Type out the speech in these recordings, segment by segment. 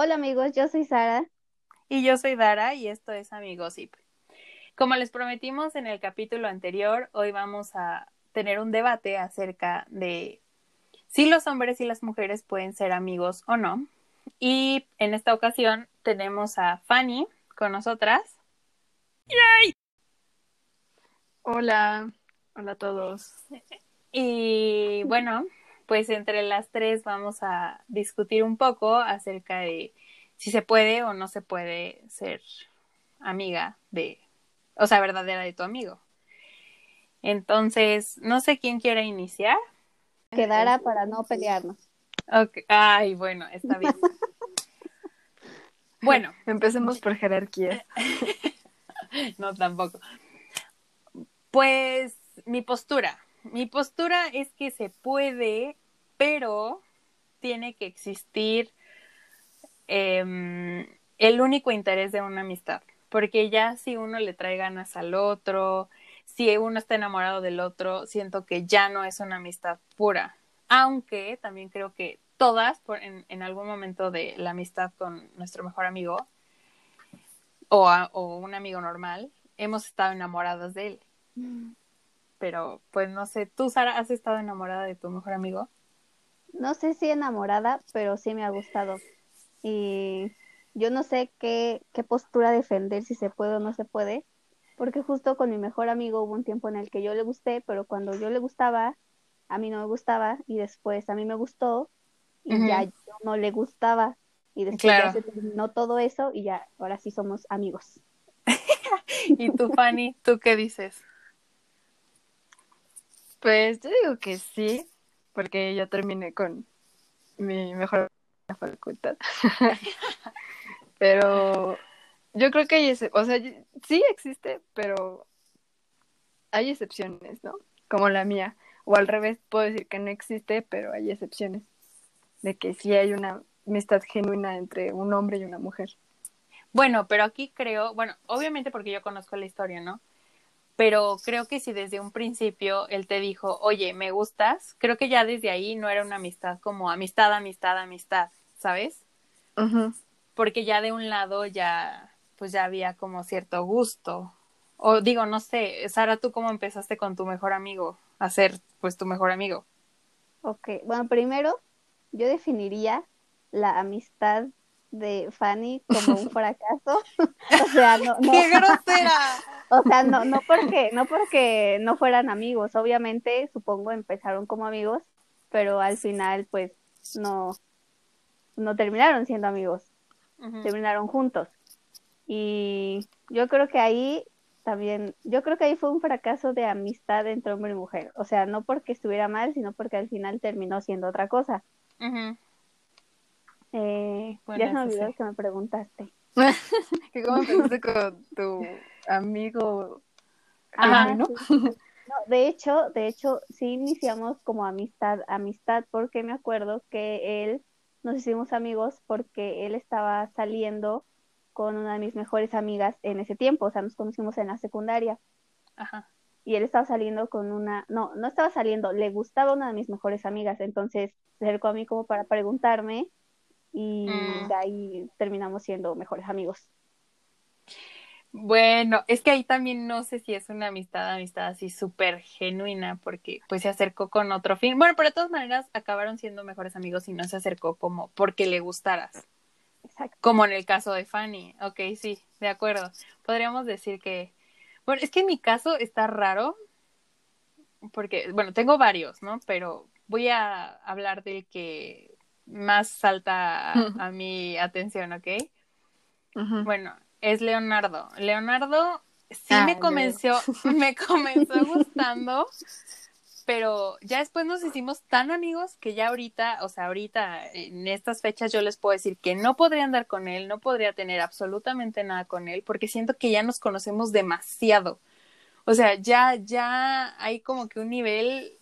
Hola amigos, yo soy Sara. Y yo soy Dara y esto es Amigosip. Como les prometimos en el capítulo anterior, hoy vamos a tener un debate acerca de si los hombres y las mujeres pueden ser amigos o no. Y en esta ocasión tenemos a Fanny con nosotras. ¡Yay! Hola, hola a todos. Y bueno, pues entre las tres vamos a discutir un poco acerca de si se puede o no se puede ser amiga de, o sea, verdadera de tu amigo. Entonces, no sé quién quiere iniciar. Quedara para no pelearnos. Okay. Ay, bueno, está bien. bueno, empecemos por jerarquía. no, tampoco. Pues mi postura. Mi postura es que se puede, pero tiene que existir eh, el único interés de una amistad. Porque ya si uno le trae ganas al otro, si uno está enamorado del otro, siento que ya no es una amistad pura. Aunque también creo que todas, por, en, en, algún momento de la amistad con nuestro mejor amigo o un amigo normal, hemos estado enamoradas de él. Mm pero pues no sé, ¿tú, Sara, has estado enamorada de tu mejor amigo? No sé si enamorada, pero sí me ha gustado. Y yo no sé qué, qué postura defender, si se puede o no se puede, porque justo con mi mejor amigo hubo un tiempo en el que yo le gusté, pero cuando yo le gustaba, a mí no me gustaba, y después a mí me gustó, y uh -huh. ya yo no le gustaba, y después claro. ya se terminó todo eso, y ya, ahora sí somos amigos. ¿Y tú, Fanny, tú qué dices? Pues yo digo que sí, porque ya terminé con mi mejor facultad. pero yo creo que hay, o sea, sí existe, pero hay excepciones, ¿no? Como la mía. O al revés, puedo decir que no existe, pero hay excepciones. De que sí hay una amistad genuina entre un hombre y una mujer. Bueno, pero aquí creo, bueno, obviamente porque yo conozco la historia, ¿no? Pero creo que si desde un principio él te dijo, oye, me gustas, creo que ya desde ahí no era una amistad como amistad, amistad, amistad, ¿sabes? Uh -huh. Porque ya de un lado ya, pues ya había como cierto gusto. O digo, no sé, Sara, ¿tú cómo empezaste con tu mejor amigo a ser, pues, tu mejor amigo? Ok, bueno, primero yo definiría la amistad de Fanny como un fracaso. o sea, no, no. ¡Qué grosera! o sea, no, no porque, no porque no fueran amigos, obviamente, supongo, empezaron como amigos, pero al final, pues, no, no terminaron siendo amigos, uh -huh. terminaron juntos. Y yo creo que ahí también, yo creo que ahí fue un fracaso de amistad entre hombre y mujer. O sea, no porque estuviera mal, sino porque al final terminó siendo otra cosa. Uh -huh. Eh, bueno, ya se me olvidó sí. que me preguntaste. que cómo empezaste con tu amigo Ajá, ¿no? Sí. no, de hecho, de hecho, sí iniciamos como amistad, amistad, porque me acuerdo que él, nos hicimos amigos porque él estaba saliendo con una de mis mejores amigas en ese tiempo, o sea, nos conocimos en la secundaria. Ajá. Y él estaba saliendo con una, no, no estaba saliendo, le gustaba una de mis mejores amigas, entonces se acercó a mí como para preguntarme y mm. de ahí terminamos siendo mejores amigos. Bueno, es que ahí también no sé si es una amistad, amistad así súper genuina, porque pues se acercó con otro fin. Bueno, pero de todas maneras acabaron siendo mejores amigos y no se acercó como porque le gustaras. Exacto. Como en el caso de Fanny. Ok, sí, de acuerdo. Podríamos decir que, bueno, es que en mi caso está raro, porque, bueno, tengo varios, ¿no? Pero voy a hablar del que más salta a, a mi atención, ¿ok? Uh -huh. Bueno, es Leonardo. Leonardo sí ah, me comenzó, me comenzó gustando, pero ya después nos hicimos tan amigos que ya ahorita, o sea, ahorita en estas fechas yo les puedo decir que no podría andar con él, no podría tener absolutamente nada con él, porque siento que ya nos conocemos demasiado. O sea, ya, ya hay como que un nivel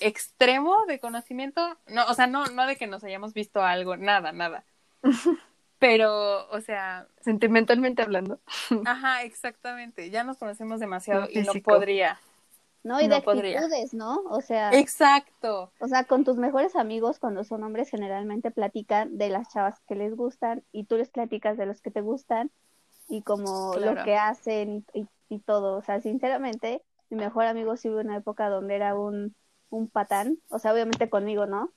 extremo de conocimiento, no, o sea, no, no de que nos hayamos visto algo, nada, nada. Pero, o sea. Sentimentalmente hablando. Ajá, exactamente. Ya nos conocemos demasiado y no podría. No, y de actitudes, ¿no? O sea. Exacto. O sea, con tus mejores amigos, cuando son hombres, generalmente platican de las chavas que les gustan y tú les platicas de los que te gustan y como lo que hacen y, y, todo. O sea, sinceramente, mi mejor amigo sí hubo una época donde era un, un patán. O sea, obviamente conmigo, ¿no?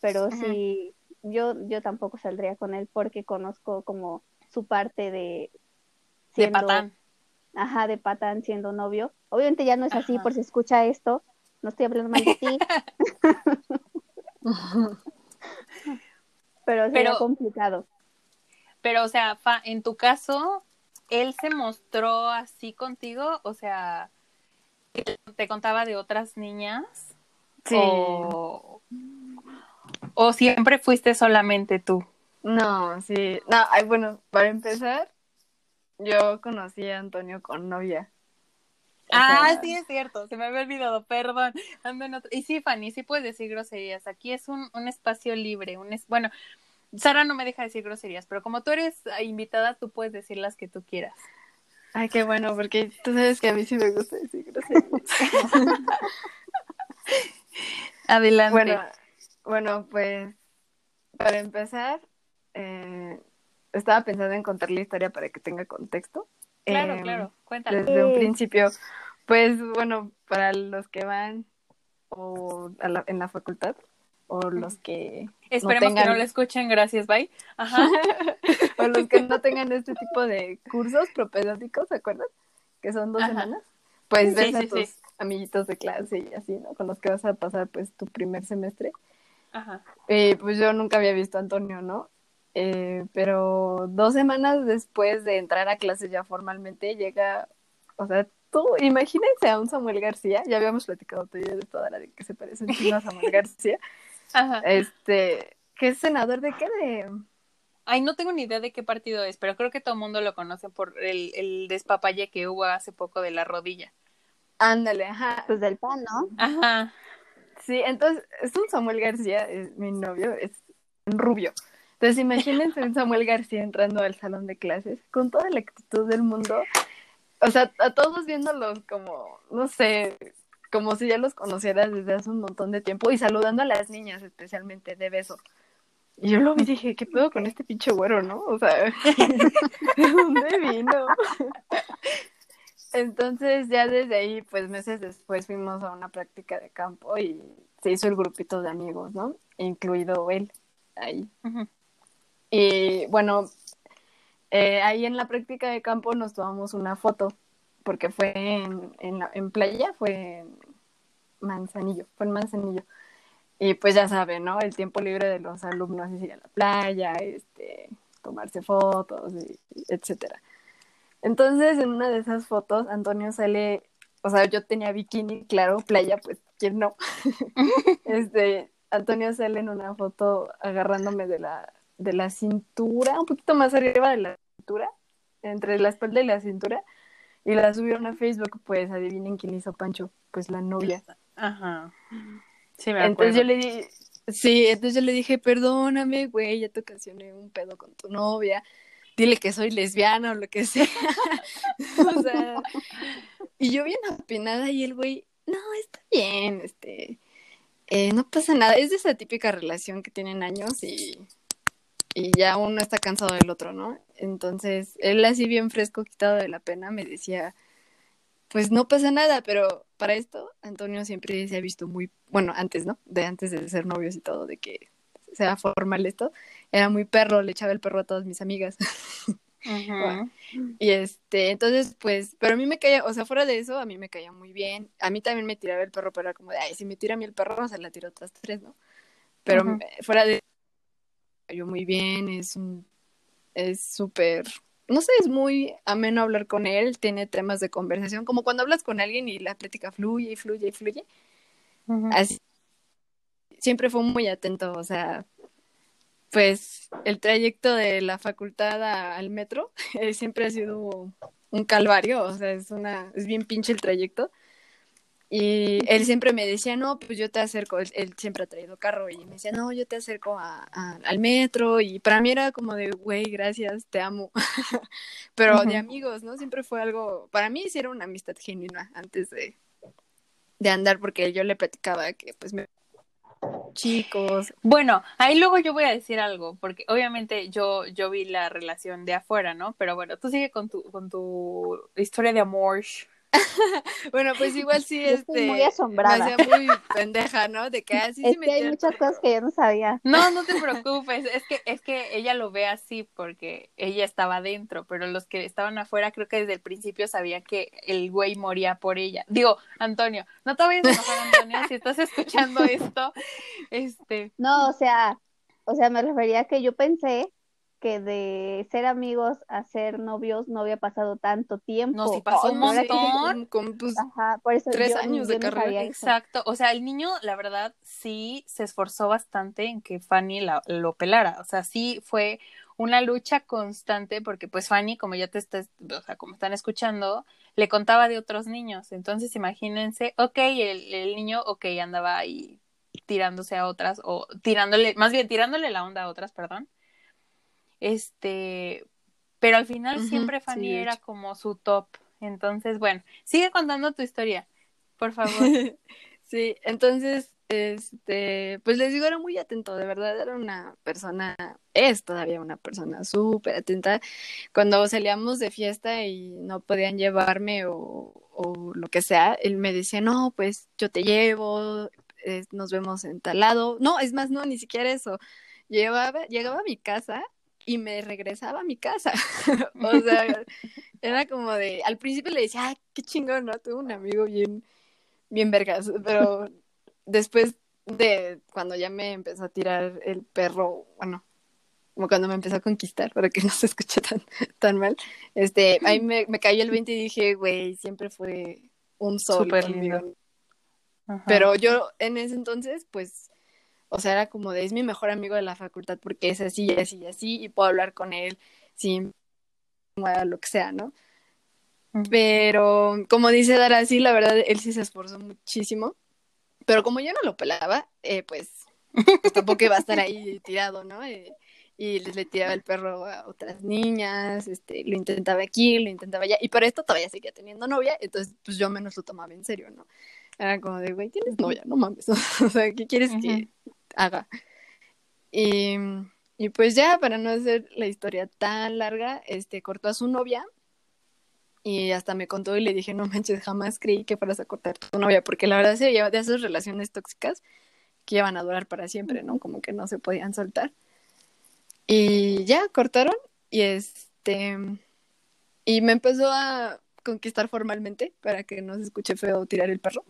Pero sí, yo, yo tampoco saldría con él porque conozco como su parte de... de patán ajá, de patán siendo novio. Obviamente ya no es así por si escucha esto, no estoy hablando mal de ti. pero sería complicado. Pero, o sea, en tu caso, ¿él se mostró así contigo? O sea, ¿te contaba de otras niñas? Sí. O, ¿O siempre fuiste solamente tú? No, sí. No, bueno, para empezar, yo conocí a Antonio con novia. ah, sí es cierto, se me había olvidado, perdón. Y sí, Fanny, sí puedes decir groserías. Aquí es un, un espacio libre, un es... bueno, Sara no me deja decir groserías, pero como tú eres invitada, tú puedes decir las que tú quieras. Ay, qué bueno, porque tú sabes que a mí sí me gusta decir groserías. Adelante. Bueno, bueno, pues para empezar, eh, estaba pensando en contar la historia para que tenga contexto. Claro, em, claro, cuéntalo. Desde un principio, pues bueno, para los que van o en la facultad o los que esperemos que no lo escuchen, gracias, bye. Ajá. o los que no tengan este tipo de cursos propedéuticos, ¿se acuerdan? Que son dos semanas. Pues ves a tus amiguitos de clase y así, ¿no? Con los que vas a pasar pues tu primer semestre. Ajá. Eh, pues yo nunca había visto a Antonio, ¿no? Eh, pero dos semanas después de entrar a clase ya formalmente llega, o sea, tú imagínense a un Samuel García, ya habíamos platicado tú y yo de toda la de que se parece un a Samuel García, Ajá. este, que es senador de qué de... Ay, no tengo ni idea de qué partido es, pero creo que todo el mundo lo conoce por el, el despapalle que hubo hace poco de la rodilla. Ándale, ajá. Pues del pan, ¿no? Ajá. Sí, entonces es un Samuel García, es mi novio, es rubio. Entonces imagínense a Samuel García entrando al salón de clases con toda la actitud del mundo. O sea, a todos viéndolos como, no sé, como si ya los conocieras desde hace un montón de tiempo y saludando a las niñas especialmente de beso. Y yo lo vi y dije, ¿qué pedo con este pinche güero, no? O sea, ¿de dónde vino? Entonces ya desde ahí, pues meses después fuimos a una práctica de campo y se hizo el grupito de amigos, ¿no? Incluido él ahí. Y bueno, eh, ahí en la práctica de campo nos tomamos una foto, porque fue en, en, en playa, fue en Manzanillo, fue en Manzanillo. Y pues ya saben, ¿no? El tiempo libre de los alumnos es ir a la playa, este, tomarse fotos, y, etcétera. Entonces, en una de esas fotos, Antonio sale, o sea, yo tenía bikini, claro, playa, pues, ¿quién no? este, Antonio sale en una foto agarrándome de la, de la cintura, un poquito más arriba de la cintura, entre la espalda y la cintura, y la subieron a Facebook, pues adivinen quién hizo Pancho, pues la novia. Ajá. Sí, me Entonces yo le dije, sí, entonces yo le dije, perdóname, güey, ya te ocasioné un pedo con tu novia, dile que soy lesbiana o lo que sea. o sea, y yo bien apenada y el güey, no, está bien, este, eh, no pasa nada, es de esa típica relación que tienen años y y ya uno está cansado del otro, ¿no? Entonces, él así bien fresco, quitado de la pena, me decía, pues no pasa nada, pero para esto, Antonio siempre se ha visto muy, bueno, antes, ¿no? De antes de ser novios y todo, de que sea formal esto, era muy perro, le echaba el perro a todas mis amigas. y este, entonces, pues, pero a mí me caía, o sea, fuera de eso, a mí me caía muy bien. A mí también me tiraba el perro, pero era como de, ay, si me tira a mí el perro, se la tiro otras tres, ¿no? Pero fuera de yo muy bien, es un, es súper, no sé, es muy ameno hablar con él, tiene temas de conversación, como cuando hablas con alguien y la plática fluye y fluye y fluye. Así, siempre fue muy atento, o sea, pues el trayecto de la facultad al metro eh, siempre ha sido un calvario, o sea, es una, es bien pinche el trayecto. Y él siempre me decía, no, pues yo te acerco, él, siempre ha traído carro y me decía, no, yo te acerco a, al metro y para mí era como de, güey, gracias, te amo, pero de amigos, ¿no? Siempre fue algo, para mí sí era una amistad genuina antes de, de andar porque yo le platicaba que pues me chicos. Bueno, ahí luego yo voy a decir algo, porque obviamente yo, yo vi la relación de afuera, ¿no? Pero bueno, tú sigue con tu, con tu historia de amor. bueno, pues igual sí, este, muy asombrada. Me hacía muy pendeja, ¿no? De que así es que hay muchas cosas que yo no sabía. No, no te preocupes, es que, es que ella lo ve así porque ella estaba adentro, pero los que estaban afuera creo que desde el principio sabían que el güey moría por ella. Digo, Antonio, no te vayas a enojar, Antonio, si estás escuchando esto, este. No, o sea, o sea, me refería a que yo pensé que de ser amigos a ser novios no había pasado tanto tiempo. No, sí pasó un montón. Con, Ajá, por eso tres años de carrera. Exacto. O sea, el niño, la verdad, sí se esforzó bastante en que Fanny la, lo pelara. O sea, sí fue una lucha constante porque pues Fanny, como ya te estás, o sea, como están escuchando, le contaba de otros niños. Entonces, imagínense, ok, el, el niño, ok, andaba ahí tirándose a otras o tirándole, más bien tirándole la onda a otras, perdón este, pero al final siempre Fanny era como su top. Entonces, bueno, sigue contando tu historia, por favor. sí, entonces, este, pues les digo, era muy atento, de verdad, era una persona, es todavía una persona súper atenta. Cuando salíamos de fiesta y no podían llevarme o, o lo que sea, él me decía, no, pues yo te llevo, nos vemos en tal lado. No, es más, no, ni siquiera eso. Llevaba, llegaba a mi casa y me regresaba a mi casa. o sea, era como de, al principio le decía, ay, qué chingón, ¿no? Tuve un amigo bien, bien vergas, pero después de cuando ya me empezó a tirar el perro, bueno, como cuando me empezó a conquistar, para que no se escuche tan, tan mal, este, ahí me, me cayó el 20 y dije, güey, siempre fue un sol Súper lindo. Pero yo en ese entonces, pues, o sea, era como de, es mi mejor amigo de la facultad porque es así, así, y así, y puedo hablar con él sin lo que sea, ¿no? Pero, como dice Dara, sí, la verdad, él sí se esforzó muchísimo. Pero como yo no lo pelaba, eh, pues, pues, tampoco iba a estar ahí tirado, ¿no? Eh, y les le tiraba el perro a otras niñas, este, lo intentaba aquí, lo intentaba allá, y para esto todavía seguía teniendo novia, entonces pues yo menos lo tomaba en serio, ¿no? Era como de, güey, tienes novia, no mames, o sea, ¿qué quieres que haga. Y, y, pues ya, para no hacer la historia tan larga, este, cortó a su novia y hasta me contó y le dije, no manches, jamás creí que fueras a cortar tu novia, porque la verdad se lleva de esas relaciones tóxicas que iban a durar para siempre, ¿no? Como que no se podían soltar. Y ya, cortaron y este, y me empezó a conquistar formalmente para que no se escuche feo tirar el perro.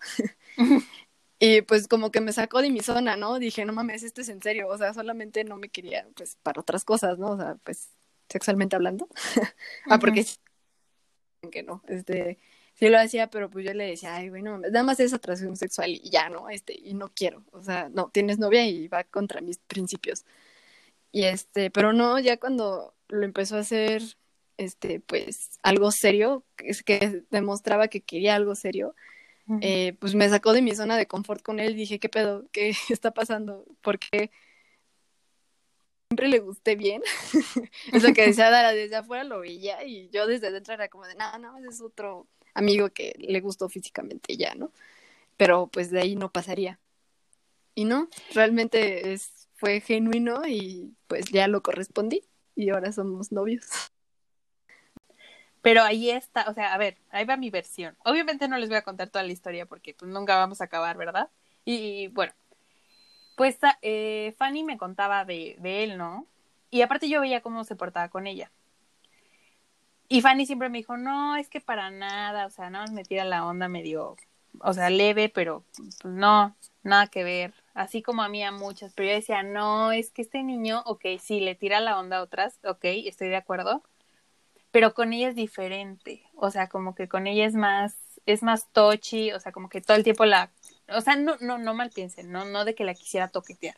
Y pues como que me sacó de mi zona, ¿no? Dije, no mames, esto es en serio, o sea, solamente no me quería, pues, para otras cosas, ¿no? O sea, pues, sexualmente hablando. ah, porque que no, este, sí lo hacía, pero pues yo le decía, ay, güey, no mames, nada más es atracción sexual y ya, ¿no? Este, y no quiero, o sea, no, tienes novia y va contra mis principios. Y este, pero no, ya cuando lo empezó a hacer, este, pues, algo serio, es que demostraba que quería algo serio, eh, pues me sacó de mi zona de confort con él. Dije, ¿qué pedo? ¿Qué está pasando? Porque siempre le gusté bien. Eso que decía Dara, desde afuera lo veía y yo desde dentro era como de, no, no, ese es otro amigo que le gustó físicamente ya, ¿no? Pero pues de ahí no pasaría. Y no, realmente es, fue genuino y pues ya lo correspondí y ahora somos novios. Pero ahí está, o sea, a ver, ahí va mi versión. Obviamente no les voy a contar toda la historia porque pues nunca vamos a acabar, ¿verdad? Y, bueno, pues eh, Fanny me contaba de, él, ¿no? Y aparte yo veía cómo se portaba con ella. Y Fanny siempre me dijo, no, es que para nada, o sea, más me tira la onda medio, o sea, leve, pero pues no, nada que ver. Así como a mí a muchas, pero yo decía, no, es que este niño, ok, sí, le tira la onda a otras, ok, estoy de acuerdo, pero con ella es diferente, o sea, como que con ella es más, es más touchy, o sea, como que todo el tiempo la, o sea, no, no, no mal piensen, no, no de que la quisiera toquetear.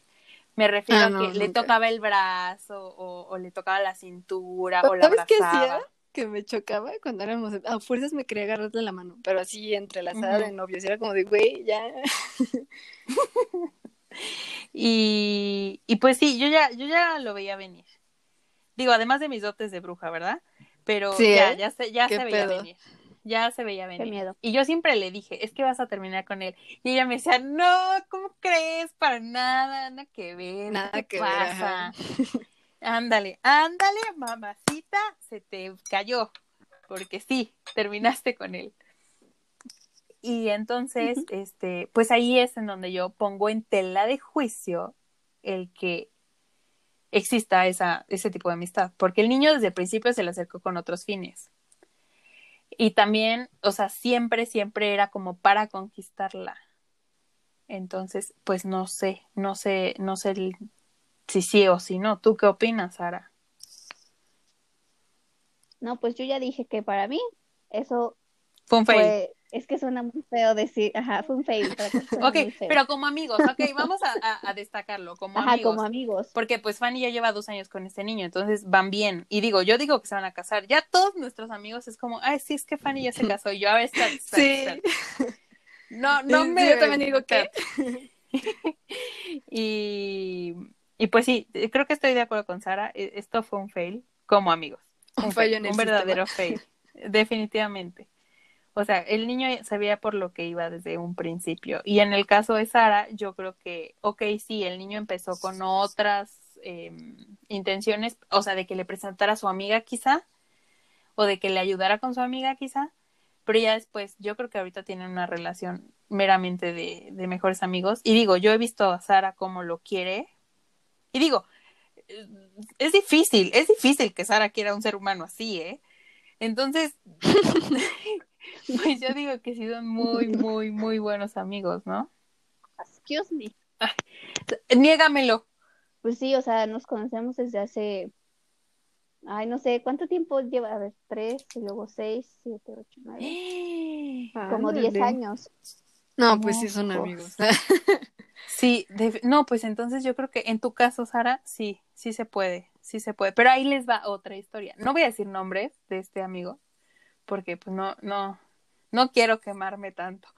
Me refiero ah, a que le tocaba el brazo o, le tocaba la cintura o la ¿Sabes qué hacía? Que me chocaba cuando éramos, a fuerzas me quería agarrarle la mano, pero así entre la sala de novios, era como de, güey, ya. y, y pues sí, yo ya, yo ya lo veía venir. Digo, además de mis dotes de bruja, ¿verdad? Pero ya, ¿eh? ya se, ya se veía venir. ya se veía venir. Qué miedo. Y yo siempre le dije, es que vas a terminar con él. Y ella me decía, no, ¿cómo crees? Para nada, nada que ver. Nada ¿qué que ver, pasa? ándale, ándale, mamacita, se te cayó. Porque sí, terminaste con él. Y entonces, este, pues ahí es en donde yo pongo en tela de juicio el que exista esa, ese tipo de amistad, porque el niño desde el principio se le acercó con otros fines. Y también, o sea, siempre, siempre era como para conquistarla. Entonces, pues no sé, no sé, no sé el- si sí o si no. ¿Tú qué opinas, Sara? No, pues yo ya dije que para mí eso Fue un fail. fue, es que suena muy feo decir, ajá, fue un fail. Ok, feo. pero como amigos, ok, vamos a, a- a destacarlo, como Ajá, amigos. como amigos. Porque pues Fanny ya lleva dos años con este niño, entonces van bien. Y digo, yo digo que se van a casar. Ya todos nuestros amigos es como, ay, sí, es que Fanny ya se casó. Y yo, a ver, espérate, Sí. No, no Sí, me. yo también digo que- y, y pues sí, creo que estoy de acuerdo con Sara. e- Esto fue un fail como amigos. Un fail, fallo en el un verdadero fail. Definitivamente. O sea, el niño sabía por lo que iba desde un principio. Y en el caso de Sara, yo creo que, ok, sí, el niño empezó con otras eh, intenciones, o sea, de que le presentara a su amiga quizá, o de que le ayudara con su amiga quizá, pero ya después, yo creo que ahorita tienen una relación meramente de, de mejores amigos. Y digo, yo he visto a Sara como lo quiere. Y digo, eh, es difícil, es difícil que Sara quiera un ser humano así, ¿eh? Entonces, pues yo digo que sí son muy, muy, muy buenos amigos, ¿no? Excuse me. Niégamelo. Pues sí, o sea, nos conocemos desde hace, ay, no sé, ¿cuánto tiempo lleva? A ver, tres, y luego seis, siete, ocho, nueve, como diez años. No, pues sí son amigos. Sí, de- no, pues entonces yo creo que en tu caso, Sara, sí, sí se puede, sí se puede. Pero ahí les va otra historia. No voy a decir nombres de este amigo, porque pues no, no, no quiero quemarme tanto.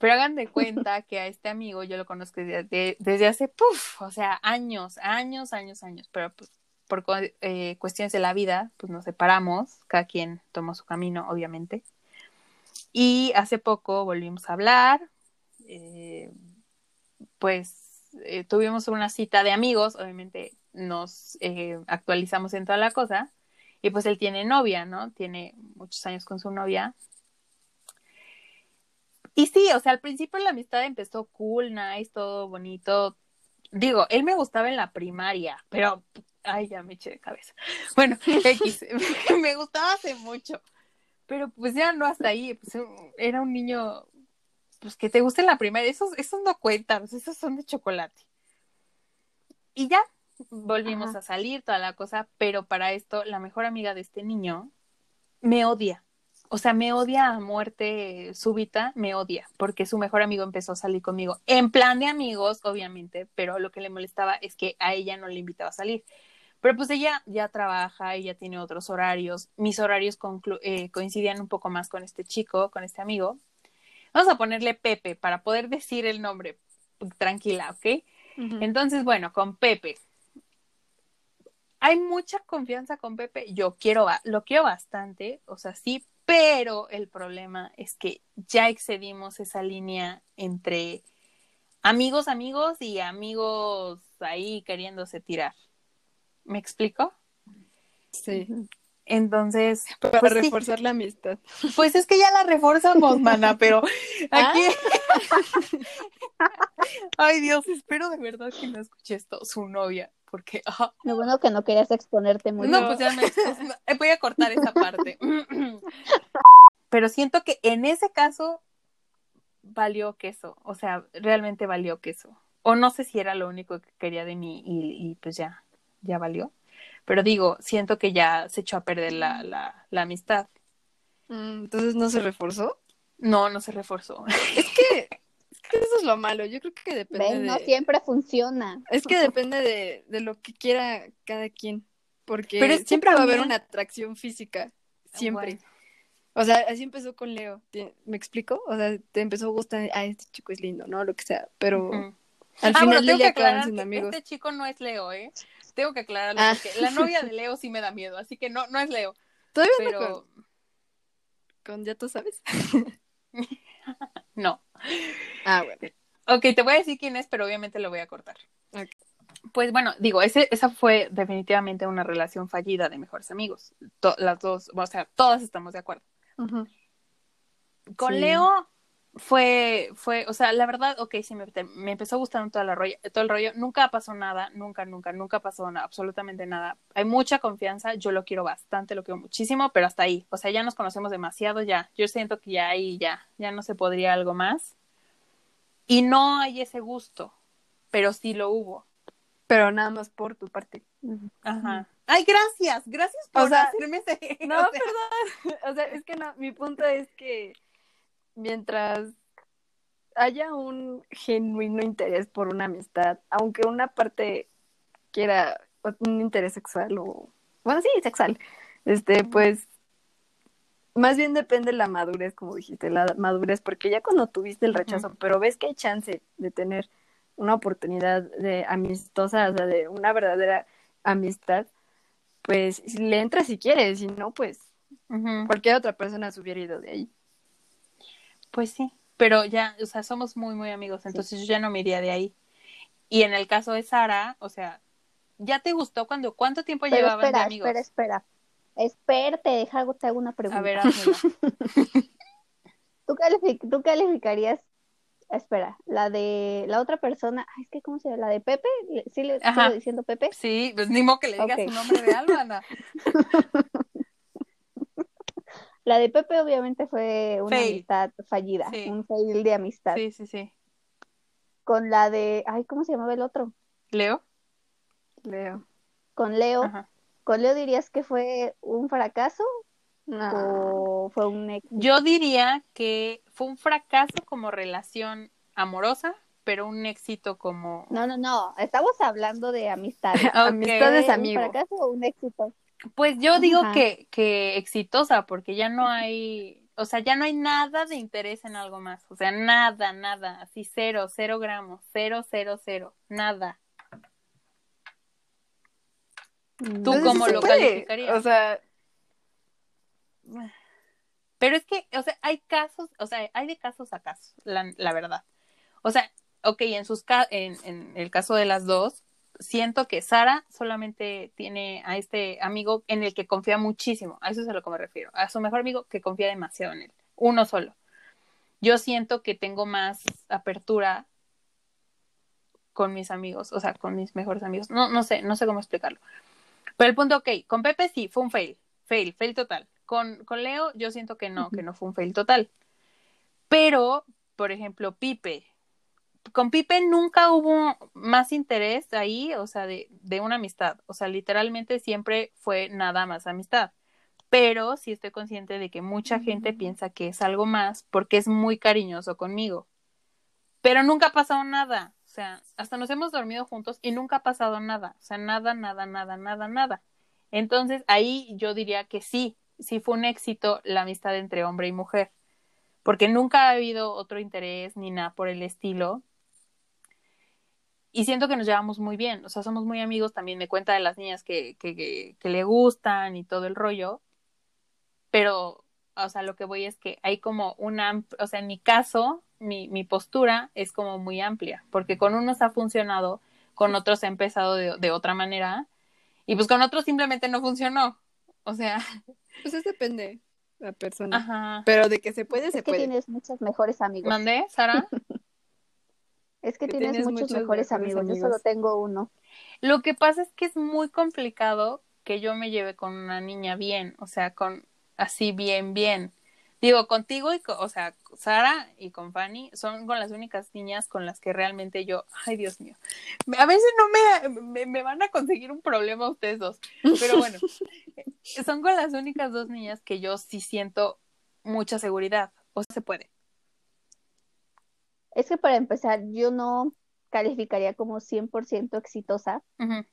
Pero hagan de cuenta que a este amigo yo lo conozco desde, desde hace, puf, o sea, años, años, años, años. Pero pues por eh, cuestiones de la vida, pues nos separamos, cada quien tomó su camino, obviamente. Y hace poco volvimos a hablar, eh, pues eh, tuvimos una cita de amigos, obviamente nos eh, actualizamos en toda la cosa, y pues él tiene novia, ¿no? Tiene muchos años con su novia. Y sí, o sea, al principio la amistad empezó cool, nice, todo bonito. Digo, él me gustaba en la primaria, pero, ay, ya me eché de cabeza. Bueno, X, me gustaba hace mucho, pero pues ya no hasta ahí, pues era un niño, pues que te guste en la primaria, esos, esos no cuentan, esos son de chocolate. Y ya, volvimos Ajá. a salir, toda la cosa, pero para esto, la mejor amiga de este niño me odia. O sea, me odia a muerte súbita, me odia, porque su mejor amigo empezó a salir conmigo. En plan de amigos, obviamente, pero lo que le molestaba es que a ella no le invitaba a salir. Pero pues ella ya trabaja, ella tiene otros horarios. Mis horarios eh, coincidían un poco más con este chico, con este amigo. Vamos a ponerle Pepe para poder decir el nombre tranquila, ¿ok? Entonces, bueno, con Pepe. Hay mucha confianza con Pepe. Yo quiero, lo quiero bastante, o sea, sí, pero el problema es que ya excedimos esa línea entre amigos, amigos y amigos ahí queriéndose tirar. ¿Me explico? Sí. Entonces, Para pues sí. reforzar la amistad. Pues es que ya la reforzamos, mana, pero aquí. Ay, Dios, espero de verdad que no escuche esto su novia, porque. Lo bueno que no querías exponerte mucho. No, pues ya me. pues, no, eh, voy a cortar esa parte. Pero siento que en ese caso valió queso, o sea, realmente valió queso. O no sé si era lo único que quería de mí y, y pues ya, ya valió. Pero digo, siento que ya se echó a perder la, la, la amistad. Mm, Entonces no se reforzó. No, no se reforzó. Es que, que eso es lo malo. Yo creo que depende ¿Ves? de. No siempre funciona. Es que depende de, de lo que quiera cada quien. Porque Pero siempre va a haber una atracción física. Siempre. Bueno. O sea, así empezó con Leo. ¿Te- ¿Me explico? O sea, te empezó a gustar, ah, este chico es lindo, ¿no? Lo que sea. Pero al Ah, final bueno, tengo que que amigos. este chico no es Leo, ¿eh? Tengo que aclararlo Ah. porque la novia de Leo sí me da miedo, así que no, no es Leo. Todavía no Pero, con ya tú sabes. no. Ah, bueno. Ok, te voy a decir quién es, pero obviamente lo voy a cortar. Pues bueno, digo, ese, esa fue definitivamente una relación fallida de mejores amigos. las dos, o sea, todas estamos de acuerdo. Con Leo fue, fue, o sea, la verdad, ok, sí, me, me empezó gustando toda la rollo, todo el rollo. Nunca pasó nada, nunca, nunca, nunca pasó nada, absolutamente nada. Hay mucha confianza, yo lo quiero bastante, lo quiero muchísimo, pero hasta ahí. O sea, ya nos conocemos demasiado, ya. Yo siento que ya ahí, ya, ya no se podría algo más. Y no hay ese gusto, pero sí lo hubo. Pero nada más por tu parte. Ajá. Ay, gracias, gracias por hacerme ese. No, perdón. O sea, es que no, mi punto es que mientras haya un genuino interés por una amistad, aunque una parte quiera un interés sexual o bueno, sí, sexual. Este, pues más bien depende la madurez, como dijiste, la madurez, porque ya cuando tuviste el rechazo, pero ves que hay chance de tener una oportunidad de amistosa, o sea, de una verdadera amistad, pues le entras si quieres, si no, pues cualquier otra persona se hubiera ido de ahí. Pues sí, pero ya, o sea, somos muy, muy amigos, entonces yo ya no me iría de ahí. Y en el caso de Sara, o sea, ¿ya te gustó cuando, cuánto tiempo llevaban de amigos? Espera, espera, espera, te deja, te hago una pregunta. A ver, ¿Tú, ¿Tú calificarías, espera, la de la otra persona, es que, ¿cómo se llama? ¿La de Pepe? ¿Sí le estoy diciendo Pepe? Sí, pues ni modo que le digas su nombre de Ana. La de Pepe obviamente fue una amistad fallida, un fail de amistad. Sí, sí, sí. Con la de, ay, ¿cómo se llamaba el otro? Leo. Leo. Con Leo. ¿Con Leo dirías que fue un fracaso? ¿O fue un éxito? Yo diría que fue un fracaso como relación amorosa, pero un éxito como... No, no, no, estamos hablando de amistades. Amistades amigos. ¿Un fracaso o un éxito? Pues yo digo que, que exitosa, porque ya no hay, o sea, ya no hay nada de interés en algo más, o sea, nada, nada, así cero, cero gramos, cero, cero, cero, nada. ¿Tú cómo lo calificarías? O sea, pero es que, o sea, hay casos, o sea, hay de casos a casos, la, la verdad. O sea, ok, en sus en, en el caso de las dos, siento que Sara solamente tiene a este amigo en el que confía muchísimo, a eso es a lo que me refiero, a su mejor amigo que confía demasiado en él, uno solo. Yo siento que tengo más apertura con mis amigos, o sea, con mis mejores amigos. No, no sé, no sé cómo explicarlo. Pero el punto, ok, con Pepe sí, fue un fail, fail, fail total. Con, con Leo yo siento que no, que no fue un fail total. Pero, por ejemplo, Pipe, con Pipe nunca hubo más interés ahí, o sea, de, de una amistad. O sea, literalmente siempre fue nada más amistad. Pero sí estoy consciente de que mucha gente piensa que es algo más porque es muy cariñoso conmigo. Pero nunca ha pasado nada. O sea, hasta nos hemos dormido juntos y nunca ha pasado nada. O sea, nada, nada, nada, nada, nada. Entonces ahí yo diría que sí, sí fue un éxito la amistad entre hombre y mujer. Porque nunca ha habido otro interés ni nada por el estilo y siento que nos llevamos muy bien, o sea, somos muy amigos, también me cuenta de las niñas que, que, que, le gustan y todo el rollo, pero, o sea, lo que voy es que hay como una, o sea, en mi caso, mi, mi postura es como muy amplia, porque con unos ha funcionado, con otros ha empezado de, de otra manera, y pues con otros simplemente no funcionó, o sea... Pues eso depende la persona. Ajá. Pero de que se puede, se que puede. tienes muchos mejores amigos. ¿Mandé, Sara? Es que, tienes, muchos, mejores, amigos. yo solo tengo uno. Lo que pasa es que es muy complicado que yo me lleve con una niña bien, o sea, con así bien, bien. Digo, contigo y, o sea, Sara y con Fanny son con las únicas niñas con las que realmente yo, ay Dios mío, a veces no me, me, van a conseguir un problema ustedes dos, pero bueno, son con las únicas dos niñas que yo sí siento mucha seguridad, o se puede. Es que para empezar, yo no calificaría como 100% exitosa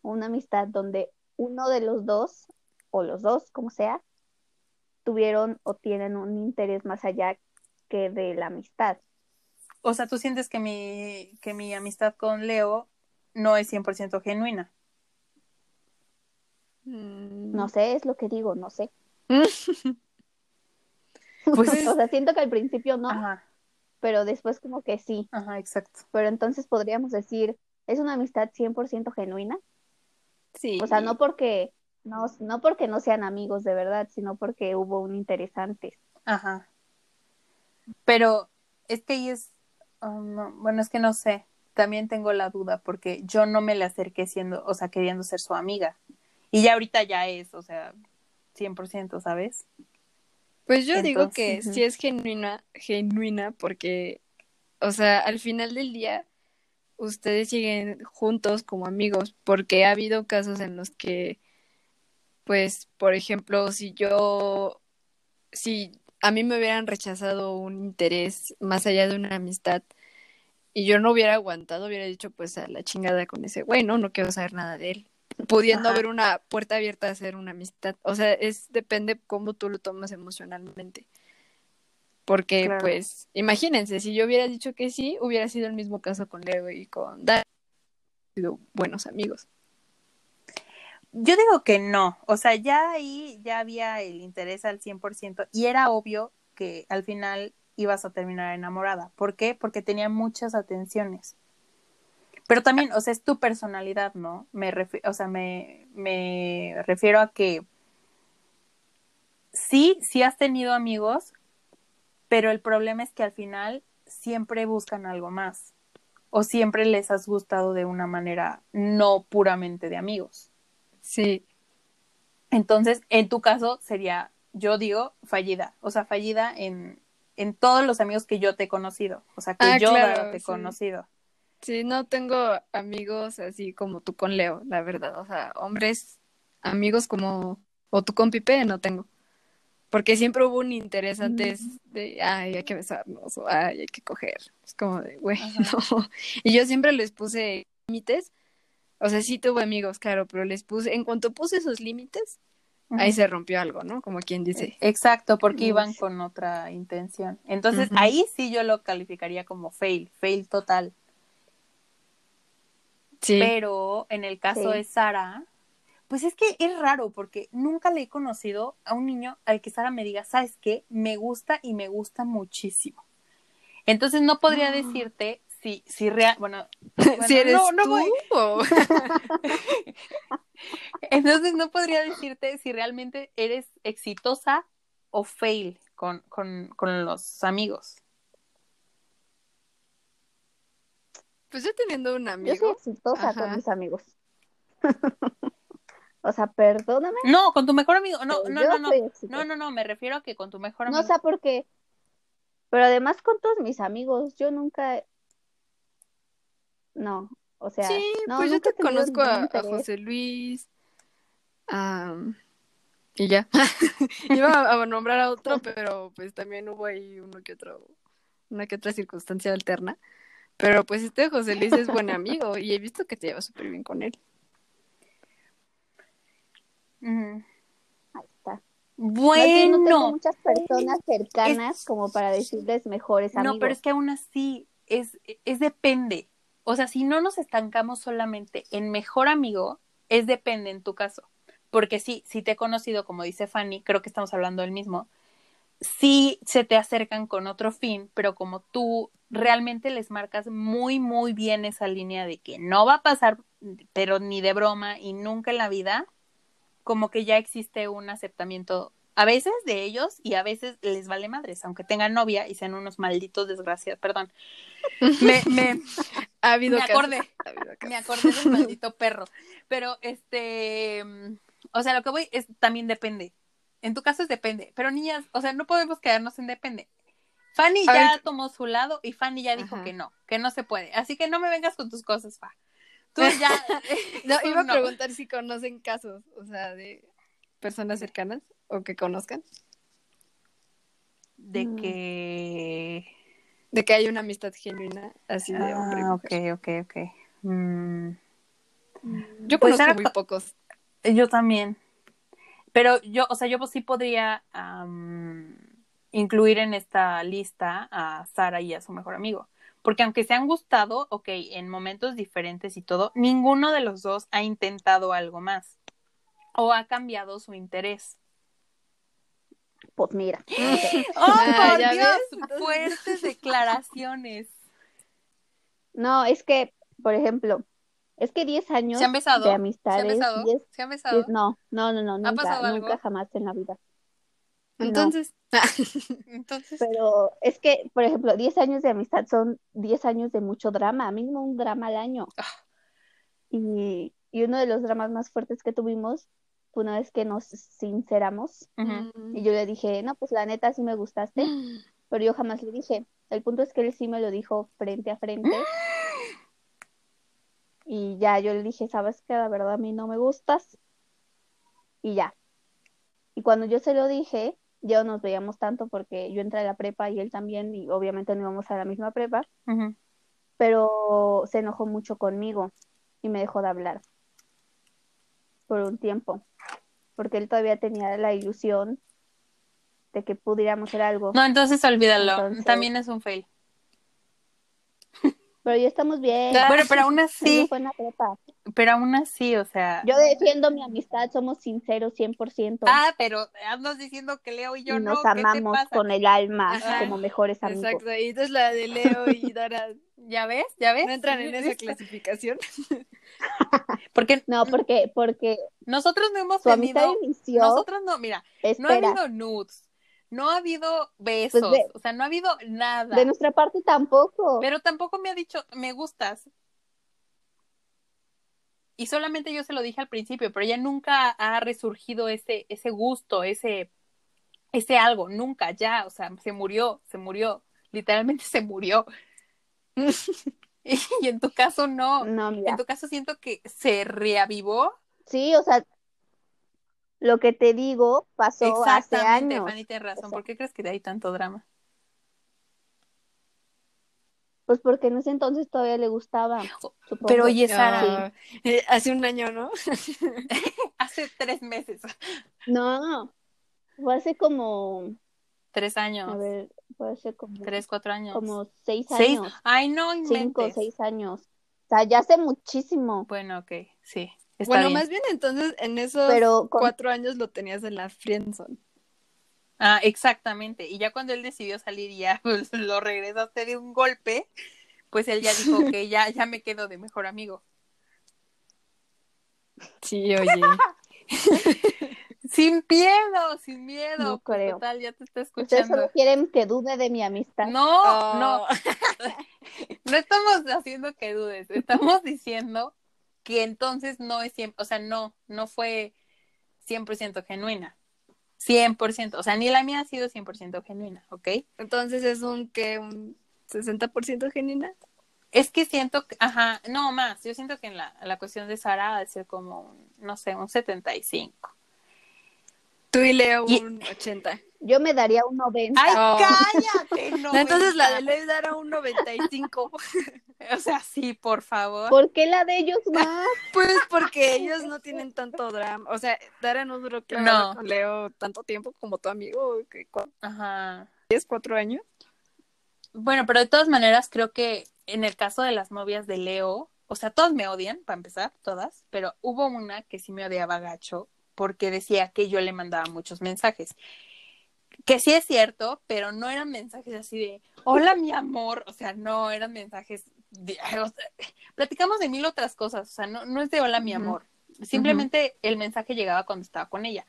una amistad donde uno de los dos, o los dos, como sea, tuvieron o tienen un interés más allá que de la amistad. O sea, ¿tú sientes que mi, que mi amistad con Leo no es 100% genuina? Mm. No sé, es lo que digo, no sé. Pues, o sea, siento que al principio no, pero después como que sí. Ajá, exacto. Pero entonces podríamos decir, ¿es una amistad 100% genuina? Sí. O sea, no porque no, no porque no sean amigos de verdad, sino porque hubo un interesante. Ajá. Pero es que ahí es, oh, bueno, es que no sé, también tengo la duda porque yo no me le acerqué siendo, o sea, queriendo ser su amiga. Y ya ahorita ya es, o sea, 100%, ¿sabes? Pues yo digo que sí es genuina, genuina porque, o sea, al final del día ustedes siguen juntos como amigos, porque ha habido casos en los que, pues, por ejemplo, si yo, si a mí me hubieran rechazado un interés más allá de una amistad y yo no hubiera aguantado, hubiera dicho, pues, a la chingada con ese güey, ¿no? No quiero saber nada de él pudiendo haber una puerta abierta a hacer una amistad. O sea, es depende cómo tú lo tomas emocionalmente. Porque, pues, imagínense, si yo hubiera dicho que sí, hubiera sido el mismo caso con Leo y con Dan. sido buenos amigos. Yo digo que no. O sea, ya ahí ya había el interés al 100% y era obvio que al final ibas a terminar enamorada. ¿Por qué? Porque tenía muchas atenciones. Pero también, o sea, es tu personalidad, ¿no? Me o sea, me, me refiero a que sí, sí has tenido amigos, pero el problema es que al final siempre buscan algo más o siempre les has gustado de una manera no puramente de amigos. Sí. Entonces, en tu caso sería, yo digo, fallida, o sea, fallida en, en todos los amigos que yo te he conocido, o sea, que ah, yo te he conocido. Sí, no tengo amigos así como tú con Leo, la verdad. O sea, hombres, amigos como, o tú con Pipe, no tengo. Porque siempre hubo un interés antes de, ay, hay que besarnos, o ay, hay que coger. Es como de, güey, no. Y yo siempre les puse límites. O sea, sí tuve amigos, claro, pero les puse, en cuanto puse esos límites, ahí se rompió algo, ¿no? Como quien dice. Exacto, porque iban con otra intención. Entonces, ahí sí yo lo calificaría como fail, fail total. Pero en el caso de Sara, pues es que es raro porque nunca le he conocido a un niño al que Sara me diga, ¿sabes qué? Me gusta y me gusta muchísimo. Entonces no podría ah. decirte si, si real, bueno, si eres no, no Voy. Entonces no podría decirte si realmente eres exitosa o fail con, con, con los amigos. Pues yo teniendo un amigo. Yo soy exitosa con mis amigos. o sea, perdóname. No, con tu mejor amigo. No, no, no, no. No, no, no, me refiero a que con tu mejor amigo. No sé por qué. Pero además con todos mis amigos, yo nunca. No, o sea. Sí, pues yo te conozco a, José Luis. y ya. Iba a, nombrar a otro, pero pues también hubo ahí uno que otro, una que otra circunstancia alterna. Pero pues este José Luis es buen amigo y he visto que te llevas súper bien con él. Ahí está. Bueno. No tengo muchas personas cercanas como para decirles mejores amigos. No, pero es que aún así es, es depende. O sea, si no nos estancamos solamente en mejor amigo, es depende en tu caso. Porque sí, si te he conocido, como dice Fanny, creo que estamos hablando del mismo, sí se te acercan con otro fin, pero como tú realmente les marcas muy, muy bien esa línea de que no va a pasar, pero ni de broma y nunca en la vida, como que ya existe un aceptamiento a veces de ellos y a veces les vale madres, aunque tengan novia y sean unos malditos desgraciados, perdón. Me, me, ha habido me acordé, me acordé del maldito perro, pero este, o sea, lo que voy es también depende. En tu caso es depende, pero niñas, o sea, no podemos quedarnos en depende. Fanny ya tomó su lado y Fanny ya dijo que no, que no se puede. Así que no me vengas con tus cosas, Fa. Tú ya. no, iba a preguntar si conocen casos, o sea, de personas cercanas o que conozcan. De mm. que. De que hay una amistad genuina así de hombre. Ah, ok, ok, ok. Mm. Yo pues conozco muy pocos. Yo también. Pero yo, o sea, yo sí podría incluir en esta lista a Sara y a su mejor amigo. Porque aunque se han gustado, ok, en momentos diferentes y todo, ninguno de los dos ha intentado algo más o ha cambiado su interés. pues mira. ¡Oh, Ah, por ¿ya Dios! ves? Fuertes declaraciones. No, es que, por ejemplo, es que 10 años ¿Se han besado? de ¿Se han amistades. besado? 10 ¿Se han besado? no, no, no, no, nunca, pasado algo? nunca jamás en la vida. No. Entonces, Entonces, Pero es que, por ejemplo, 10 años de amistad son 10 años de mucho drama, mínimo un drama al año. Ah. Y, y uno de los dramas más fuertes que tuvimos fue una vez que nos sinceramos y yo le dije, no, pues la neta sí me gustaste, pero yo jamás le dije. El punto es que él sí me lo dijo frente a frente. Y ya yo le dije, sabes que la verdad a mí no me gustas. Y ya. Y cuando yo se lo dije, ya no nos veíamos tanto porque yo entré a la prepa y él también, y obviamente no íbamos a la misma prepa, pero se enojó mucho conmigo y me dejó de hablar por un tiempo, porque él todavía tenía la ilusión de que pudiéramos hacer algo. No, entonces olvídalo. Entonces- También es un fail. Pero ya estamos bien. Bueno, pero aún así, pero aún así, o sea. Yo defiendo mi amistad, somos sinceros 100%. Ah, pero andas diciendo que Leo y yo y no. nos ¿Qué te amamos pasa? con el alma Ajá. como mejores amigos. exacto. Y entonces la de Leo y Dara ¿Ya ves? ¿Ya ves? no entran en esa clasificación. Porque No, porque, porque nosotros no hemos su amistad tenido. inició. Nosotros no, mira, no ha espera, habido nudes, no ha habido besos, Pues de- o sea, no ha habido nada. de nuestra parte tampoco. Pero tampoco me ha dicho, me gustas. Y solamente yo se lo dije al principio, pero ella nunca ha resurgido ese, ese gusto, ese, ese algo, nunca, ya, o sea, se murió, se murió, literalmente se murió. y, y en tu caso no, No, mira. en tu caso siento que se reavivó. Sí, o sea, lo que te digo pasó hace Exactamente, años. Fanny, tienes razón. O sea- ¿Por qué crees que hay tanto drama? Pues porque en ese entonces todavía le gustaba. supongo. Pero oye, Sara, eh, hace un año, ¿no? hace tres meses, No, fue hace como, tres a años, ver, fue hace como, tres, cuatro años. como seis ¿Seis? años, Ay, no cinco, inventes. seis años. O sea, ya hace muchísimo. Bueno, ok, sí. Está bueno, bien. más bien entonces en esos Pero con- cuatro años lo tenías en la friendzone. Ah, exactamente. Y ya cuando él decidió salir y ya pues, lo regresaste de un golpe, pues él ya dijo que ya, ya me quedo de mejor amigo. Sí, oye. Sin miedo, sin miedo. No Pues, creo. Total, ya te está Ustedes escuchando. solo quieren que dude de mi amistad. No, Oh. no, no estamos haciendo que dudes, estamos diciendo que entonces no es 100, o sea, no, no fue 100% genuina. 100%, o sea, ni la mía ha sido 100% genuina, ¿ok? Entonces es un que un 60% genuina. Es que siento que, ajá, no más, yo siento que en la, la cuestión de Sara ha de ser como, un, no sé, un 75. Tú y Leo Y- un 80. Yo me daría un 90. ¡Ay, Oh. cállate! Entonces la de. Leo era un 95. O sea, sí, por favor. ¿Por qué la de ellos más? Pues porque ellos no tienen tanto drama. O sea, Dara no duró claro No. con Leo tanto tiempo como tu amigo, que Ajá. 10, 4 años. Bueno, pero de todas maneras creo que en el caso de las novias de Leo, o sea, todas me odian, para empezar, todas, pero hubo una que sí me odiaba gacho porque decía que yo le mandaba muchos mensajes. Que sí es cierto, pero no eran mensajes así de, hola mi amor, o sea, no, eran mensajes, de- o sea, platicamos de mil otras cosas, o sea, no, no es de hola mi amor, simplemente el mensaje llegaba cuando estaba con ella.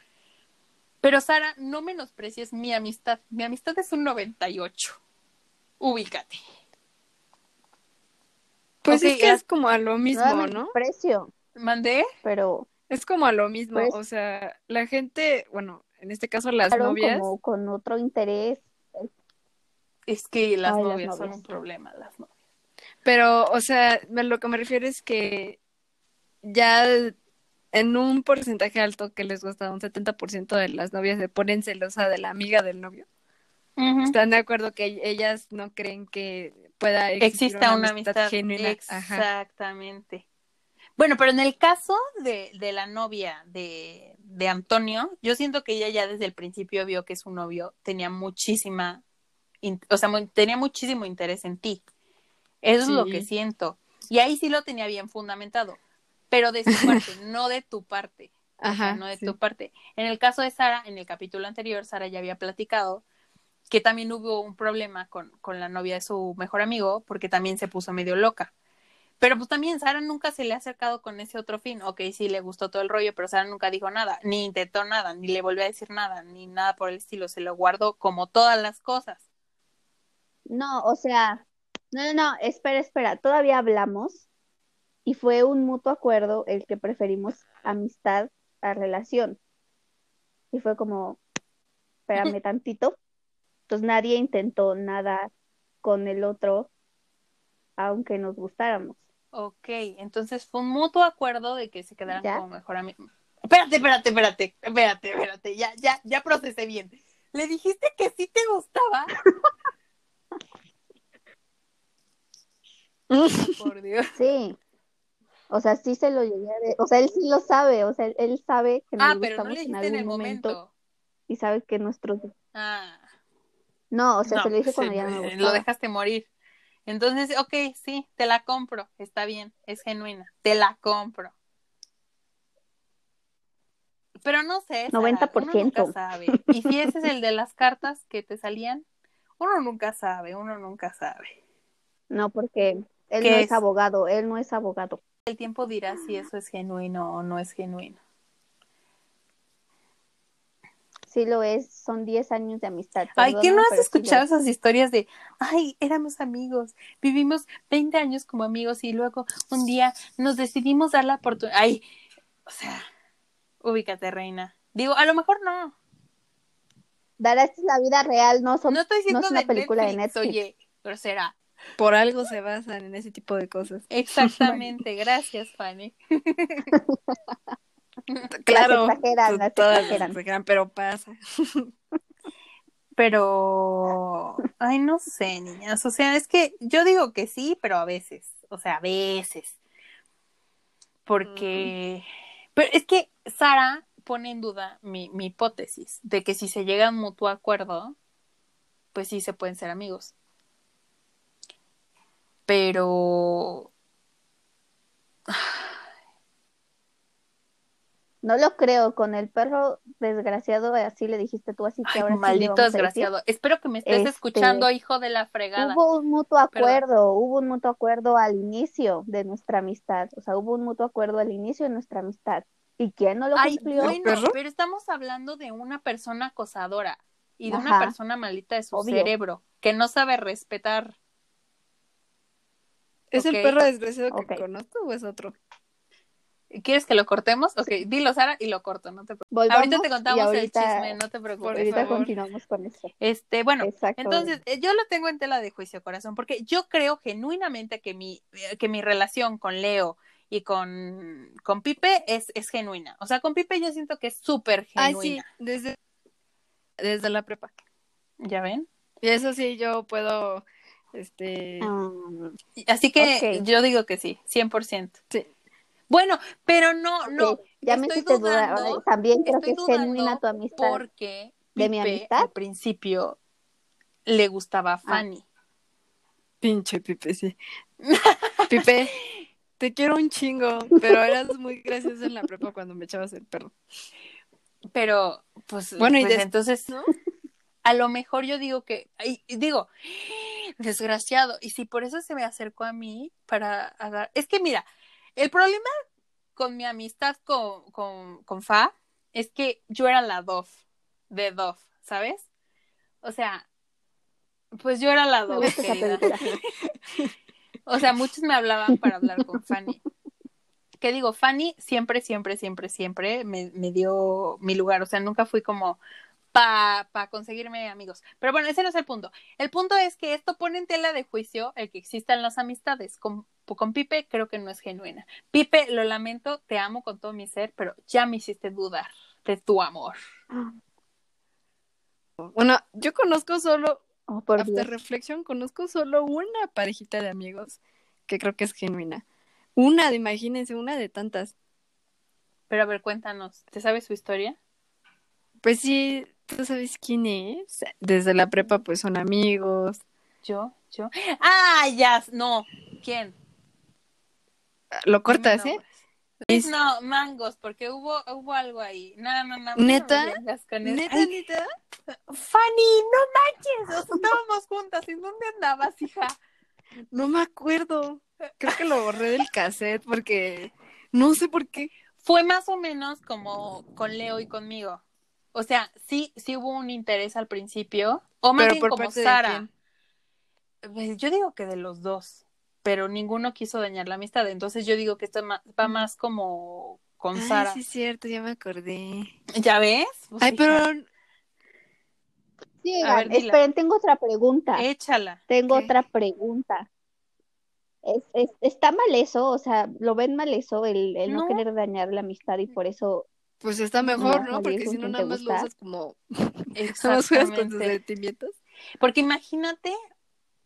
Pero Sara, no menosprecies mi amistad, mi amistad es un 98, ubícate. Pues es que es como a lo mismo, ¿no? Precio, ¿Mandé? pero Es como a lo mismo. Pues- o sea, la gente, bueno, en este caso las novias. como con otro interés. Es que las Ay, las novias son un problema, las novias. Pero, o sea, me- lo que me refiero es que ya en un porcentaje alto que les gusta, un 70% de las novias se ponen celosa de la amiga del novio. ¿Están de acuerdo que ellas no creen que pueda existir Exista una amistad, genuina? Ajá. Bueno, pero en el caso de, de la novia de, de Antonio, yo siento que ella ya desde el principio vio que su novio tenía muchísima, in- o sea, tenía muchísimo interés en ti. Eso es lo que siento. Y ahí sí lo tenía bien fundamentado, pero de su parte, no de tu parte. Ajá, no de tu parte. En el caso de Sara, en el capítulo anterior, Sara ya había platicado que también hubo un problema con, con la novia de su mejor amigo, porque también se puso medio loca. Pero pues también Sara nunca se le ha acercado con ese otro fin. Ok, sí le gustó todo el rollo, pero Sara nunca dijo nada, ni intentó nada, ni le volvió a decir nada, ni nada por el estilo. Se lo guardó como todas las cosas. No, o sea, no, no, no, espera, espera. Todavía hablamos y fue un mutuo acuerdo el que preferimos amistad a relación. Y fue como, espérame tantito. Entonces nadie intentó nada con el otro, aunque nos gustáramos. Ok, entonces fue un mutuo acuerdo de que se quedaran como mejor amigos. Espérate, espérate, espérate, espérate, espérate, ya, ya, ya procesé bien. ¿Le dijiste que sí te gustaba? Por Dios. Sí. O sea, sí se lo llegué a ver. O sea, él sí lo sabe. O sea, él sabe que nos ah, pero no le dijiste en, el momento. Y sabe que nuestros. Ah. No, o sea, se lo dije cuando ya no me Lo dejaste morir. Entonces, ok, sí, te la compro, está bien, es genuina, te la compro. Pero no sé, 90%. Uno nunca sabe. Y si ese es el de las cartas que te salían, uno nunca sabe, uno nunca sabe. No, porque él no es abogado, él no es abogado. El tiempo dirá si eso es genuino o no es genuino. Sí lo es, son 10 años de amistad. Ay, ¿qué no has escuchado esas historias de, ay, éramos amigos, vivimos 20 años como amigos y luego un día nos decidimos dar la oportunidad? Ay, o sea, ubícate, reina. Digo, a lo mejor no. Dara, esta es la vida real, no, son, no, estoy diciendo es una película de Netflix. Oye, grosera. Por algo se basan en ese tipo de cosas. Exactamente, gracias, Fanny. claro, exageran, pero pasa. Pero, ay, no sé, niñas, o sea, es que yo digo que sí, pero a veces, o sea, a veces. Porque, pero es que Sara pone en duda mi, mi hipótesis de que si se llega a un mutuo acuerdo, pues sí se pueden ser amigos. Pero No lo creo, con el perro desgraciado, así le dijiste tú, así que ahora Maldito desgraciado. Espero que me estés este, escuchando, hijo de la fregada. Hubo un mutuo acuerdo, hubo un mutuo acuerdo al inicio de nuestra amistad. O sea, hubo un mutuo acuerdo al inicio de nuestra amistad. ¿Y quién no lo cumplió? pero estamos hablando de una persona acosadora y de una persona maldita de su cerebro que no sabe respetar. ¿Es el perro desgraciado que conozco o es otro? ¿Quieres que lo cortemos? Ok, dilo, Sara, y lo corto, no te preocupes. Ahorita te contamos el chisme, no te preocupes. Ahorita continuamos con eso. Este, bueno, entonces, eh, yo lo tengo en tela de juicio, corazón, porque yo creo genuinamente que mi, eh, que mi relación con Leo y con, con Pipe es, es genuina. O sea, con Pipe yo siento que es súper genuina. Ay, sí, desde, desde la prepa. ¿Ya ven? Y eso sí, yo puedo, este... Así que yo digo que sí, 100%. Sí. Bueno, pero no, no. Ya me hiciste dudar. También creo que es genuina tu amistad. Porque de mi amistad. Al principio le gustaba a ah. Fanny. Pinche Pipe, sí. Pipe, te quiero un chingo, pero eras muy gracioso en la prepa cuando me echabas el perro. Pero, pues, bueno, y pues entonces, ¿no? a lo mejor yo digo que, digo, desgraciado, y si por eso se me acercó a mí para dar, es que mira, el problema con mi amistad con, con, con Fa es que yo era la Dove, de Dove, ¿sabes? O sea, pues yo era la Dove, o sea, muchos me hablaban para hablar con Fanny. ¿Qué digo? Fanny siempre, siempre, siempre, siempre me, me dio mi lugar. O sea, nunca fui como, para pa conseguirme amigos. Pero bueno, ese no es el punto. El punto es que esto pone en tela de juicio el que existan las amistades. Con, con Pipe creo que no es genuina. Pipe, lo lamento, te amo con todo mi ser, pero ya me hiciste dudar de tu amor. Bueno, yo conozco solo, oh, por reflexión, conozco solo una parejita de amigos que creo que es genuina. Una, imagínense, una de tantas. Pero a ver, cuéntanos, ¿te sabes su historia? Pues sí, ¿Tú sabes quién es? Desde la prepa pues son amigos. ¿Yo? ¿Yo? Ah, ya, no. ¿Quién? Lo cortas, ¿eh? No, mangos, porque hubo, hubo algo ahí. No, no, no. ¿Neta? no me vengas con eso. ¿Neta, Ay, neta? Fanny, no manches. Sea, estábamos juntas. ¿En dónde andabas, hija? No me acuerdo. Creo que lo borré del cassette porque no sé por qué. Fue más o menos como con Leo y conmigo. O sea, sí, sí hubo un interés al principio. O más Pero bien por como parte de Sara. Pues, Yo digo que de los dos. Pero ninguno quiso dañar la amistad. Entonces yo digo que esto va más como con Ay, Sara. sí es cierto, ya me acordé. ¿Ya ves? Pues, Ay, hija, pero Sí, A ver, esperen, tengo otra pregunta. Échala. Tengo ¿Qué? otra pregunta. Es, es- ¿está mal eso? O sea, ¿lo ven mal eso, el, el no, No. querer dañar la amistad y por eso pues está mejor, No, Porque si no nada más lo usas como nada juegas con tus sentimientos. Porque imagínate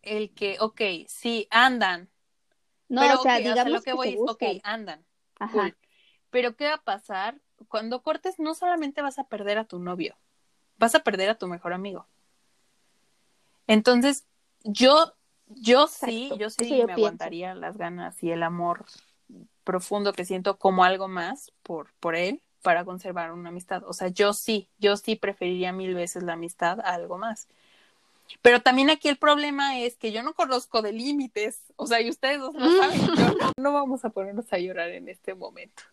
el que, ok, sí, andan. no, pero o sea, ok, digamos lo que, que voy es, ok, andan. Ajá. Cool. Pero ¿qué va a pasar? Cuando cortes, no solamente vas a perder a tu novio, vas a perder a tu mejor amigo. Entonces, yo, yo sí, yo sí yo me pienso. aguantaría las ganas y el amor profundo que siento como algo más por, por él para conservar una amistad. O sea, yo sí, yo sí preferiría mil veces la amistad a algo más. Pero también aquí el problema es que yo no conozco de límites. O sea, y ustedes dos lo saben. Yo no, no vamos a ponernos a llorar en este momento.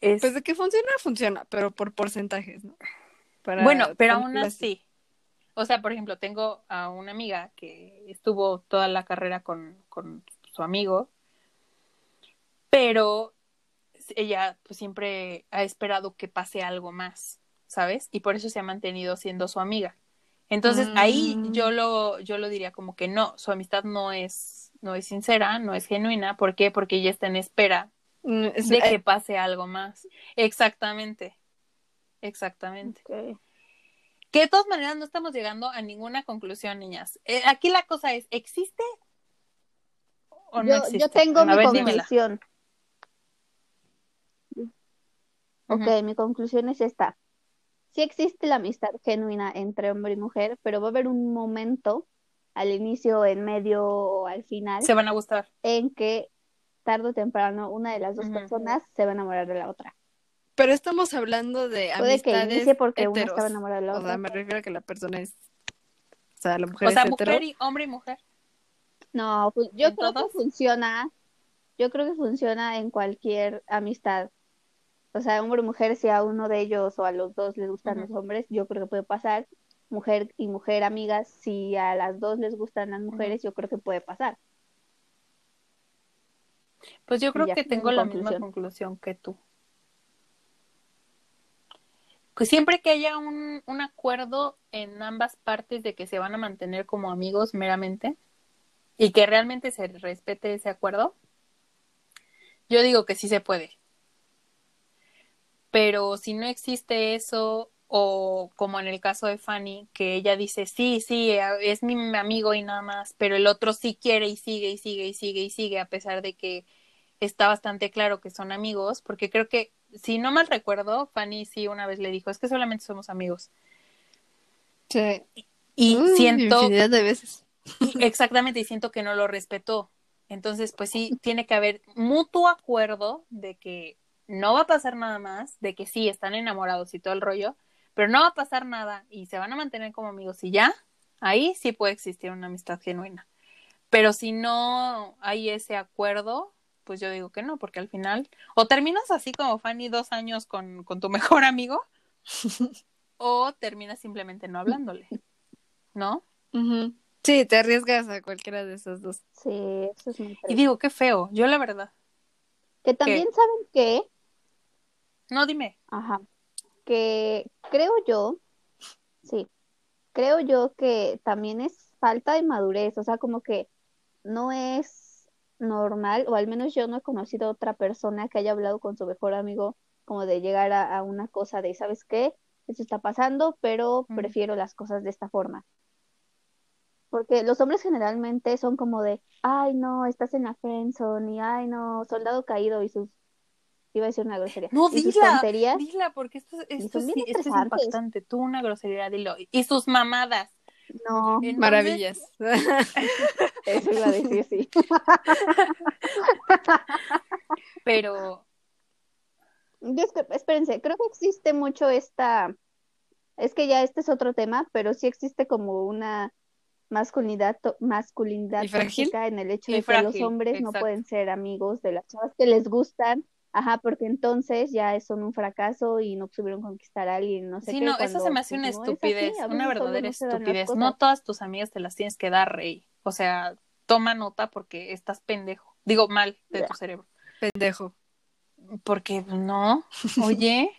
Es- Pues de que funciona, funciona, pero por porcentajes, ¿no? Para bueno, pero aún así. O sea, por ejemplo, tengo a una amiga que estuvo toda la carrera con, con su amigo, pero ella pues siempre ha esperado que pase algo más, ¿sabes? Y por eso se ha mantenido siendo su amiga. Entonces ahí Mm. yo lo, yo lo diría como que no, su amistad no es, no es sincera, no es genuina. ¿Por qué? Porque ella está en espera Mm, es- de eh, que pase algo más. Exactamente. Exactamente. Que de todas maneras no estamos llegando a ninguna conclusión, niñas. Eh, aquí la cosa es, ¿existe o no Yo, existe? yo tengo A mi ver, dímela. Ok, mi conclusión es esta. Sí existe la amistad genuina entre hombre y mujer, pero va a haber un momento al inicio, en medio o al final Se van a gustar. en que tarde o temprano una de las dos personas se va a enamorar de la otra. Pero estamos hablando de Puede que inicie porque una heteros. estaba enamorada de la O sea, otra. me refiero a que la persona es... O sea, la mujer O sea, es hetero. mujer y hombre y mujer. No, yo ¿En creo que funciona, yo creo que funciona en cualquier amistad. O sea, hombre o mujer, si a uno de ellos o a los dos les gustan los hombres, yo creo que puede pasar. Mujer y mujer amigas, si a las dos les gustan las mujeres, yo creo que puede pasar. Pues yo creo que tengo la misma conclusión. conclusión que tú. Pues siempre que haya un, un acuerdo en ambas partes de que se van a mantener como amigos meramente y que realmente se respete ese acuerdo, yo digo que sí se puede. Pero si no existe eso, o como en el caso de Fanny, que ella dice, sí, sí, es mi amigo y nada más, pero el otro sí quiere y sigue y sigue y sigue y sigue, a pesar de que está bastante claro que son amigos, porque creo que, si no mal recuerdo, Fanny sí una vez le dijo, es que solamente somos amigos. Sí. Y siento, infinidad de veces. exactamente, y siento que no lo respetó. Entonces, pues sí, tiene que haber mutuo acuerdo de que no va a pasar nada más, de que sí, están enamorados y todo el rollo, pero no va a pasar nada y se van a mantener como amigos y ya, ahí sí puede existir una amistad genuina. Pero si no hay ese acuerdo, pues yo digo que no, porque al final, o terminas así como Fanny dos años con, con tu mejor amigo, o terminas simplemente no hablándole, ¿no? Sí, te arriesgas a cualquiera de esos dos. Sí, eso es muy Y digo, qué feo, yo la verdad. Que también saben que, No, dime. ajá, que creo yo, sí, creo yo que también es falta de madurez, o sea, como que no es normal, o al menos yo no he conocido otra persona que haya hablado con su mejor amigo como de llegar a, a una cosa de, ¿sabes qué? Eso está pasando, pero Mm. prefiero las cosas de esta forma. Porque los hombres generalmente son como de, ay, no, estás en la friendzone, y ay, no, soldado caído y sus, iba a decir una grosería, No, y dila, tonterías. dila, porque esto, sí- esto es impactante. Tú una grosería, dilo. Y sus mamadas. No, Entonces, Maravillas. eso iba a decir, sí. Pero, es que, espérense, creo que existe mucho esta, es que ya este es otro tema, pero sí existe como una masculinidad, masculinidad tóxica en el hecho de que los hombres no pueden ser amigos de las chavas que les gustan, ajá, porque entonces ya son un fracaso y no pudieron conquistar a alguien, no sé sí, qué. no, eso se me hace una estupidez, una verdadera estupidez. No todas tus amigas te las tienes que dar, rey. O sea, toma nota porque estás pendejo. Digo mal de tu cerebro. Pendejo. Porque no, oye.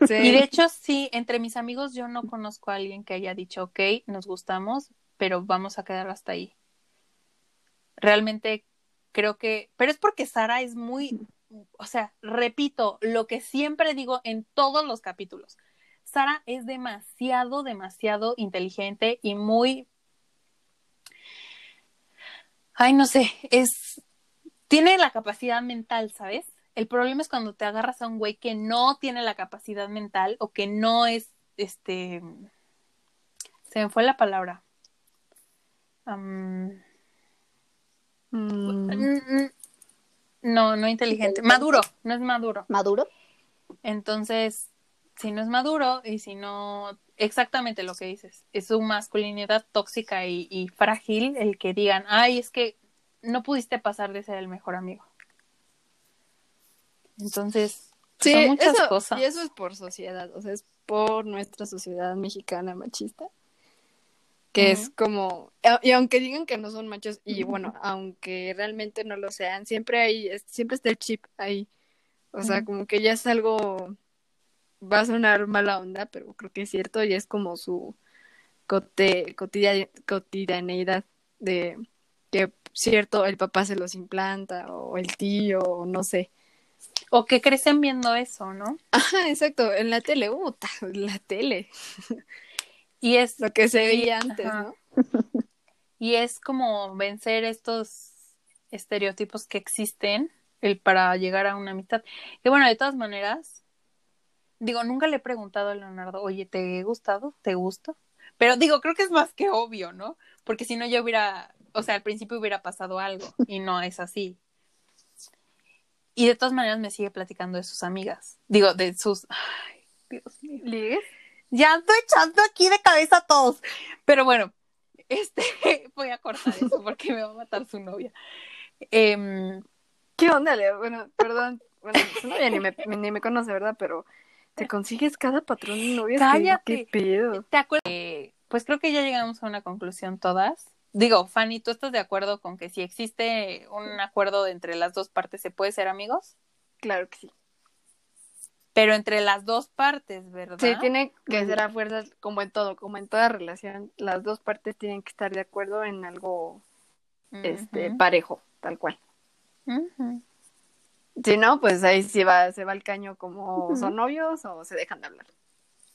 Y de hecho, sí, entre mis amigos yo no conozco a alguien que haya dicho, ok, nos gustamos, pero vamos a quedar hasta ahí. Realmente creo que, pero es porque Sara es muy, o sea, repito, lo que siempre digo en todos los capítulos. Sara es demasiado, demasiado inteligente y muy... Ay, no sé, es... Tiene la capacidad mental, ¿sabes? El problema es cuando te agarras a un güey que no tiene la capacidad mental o que no es, este... Se me fue la palabra. Mm. No, no inteligente. Maduro, no es maduro. ¿Maduro? Entonces, si no es maduro y si no, exactamente lo que dices, es su masculinidad tóxica y, frágil el que digan, ay, es que no pudiste pasar de ser el mejor amigo. Entonces, son muchas cosas. Y eso es por sociedad, o sea, es por nuestra sociedad mexicana machista que es como, y aunque digan que no son machos, y bueno, aunque realmente no lo sean, siempre hay, siempre está el chip ahí. O sea, como que ya es algo, va a sonar mala onda, pero creo que es cierto, y es como su cote, cotidianeidad de que cierto, el papá se los implanta, o el tío, o no sé. O que crecen viendo eso, ¿no? Ajá, exacto, en la tele, uh, la tele. Y es lo que se veía antes, ¿no? Y es como vencer estos estereotipos que existen el para llegar a una amistad. Y bueno, de todas maneras, digo, nunca le he preguntado a Leonardo, oye, ¿te he gustado? ¿Te gusto? Pero digo, creo que es más que obvio, ¿no? Porque si no, yo hubiera, o sea, al principio hubiera pasado algo y no es así. Y de todas maneras me sigue platicando de sus amigas. Digo, de sus... Ay, Dios mío. ¿Ligues? Ya estoy echando aquí de cabeza a todos. Pero bueno, este, voy a cortar eso porque me va a matar su novia. Em, ¿Qué onda, Leo? Bueno, perdón. Bueno, su novia ni me, ni me conoce, ¿verdad? Pero te consigues cada patrón de novia. Cállate. ¿Qué, pedo? ¿Te acuerdas? pues creo que ya llegamos a una conclusión todas. Digo, Fanny, ¿tú estás de acuerdo con que si existe un acuerdo entre las dos partes se puede ser amigos? Claro que sí pero entre las dos partes, ¿verdad? Sí, tiene que ser a fuerzas, como en todo, como en toda relación, las dos partes tienen que estar de acuerdo en algo este parejo, tal cual. Si no, pues ahí sí va, se va el caño como son novios o se dejan de hablar.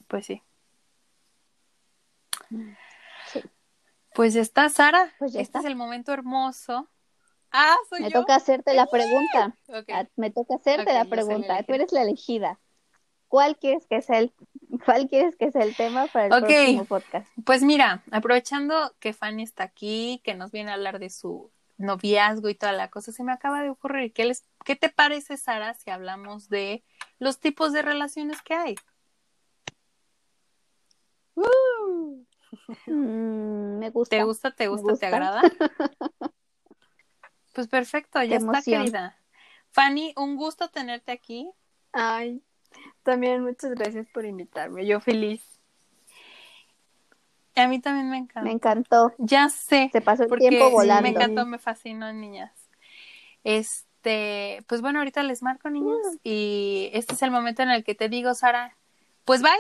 Pues sí. Pues ya está, Sara. Pues ya este está. es el momento hermoso. Ah, soy Me yo. toca hacerte la pregunta. Okay. Ah, Me toca hacerte la pregunta. Tú eres la elegida. ¿Cuál quieres que sea el, cuál quieres que sea el tema para el próximo podcast? Pues mira, aprovechando que Fanny está aquí, que nos viene a hablar de su noviazgo y toda la cosa, se me acaba de ocurrir. ¿Qué, les, ¿Qué te parece, Sara, si hablamos de los tipos de relaciones que hay? Mm, me gusta. ¿Te gusta, te gusta, gusta. te agrada? Pues perfecto, ya Qué está, emoción. querida. Fanny, un gusto tenerte aquí. Ay, también muchas gracias por invitarme. Yo feliz. A mí también me encanta. Me encantó. Ya sé. Se pasó el porque tiempo volando. me encantó, me fascinó, niñas. Este, pues bueno, ahorita les marco, niñas, Mm. y este es el momento en el que te digo, Sara, pues bye.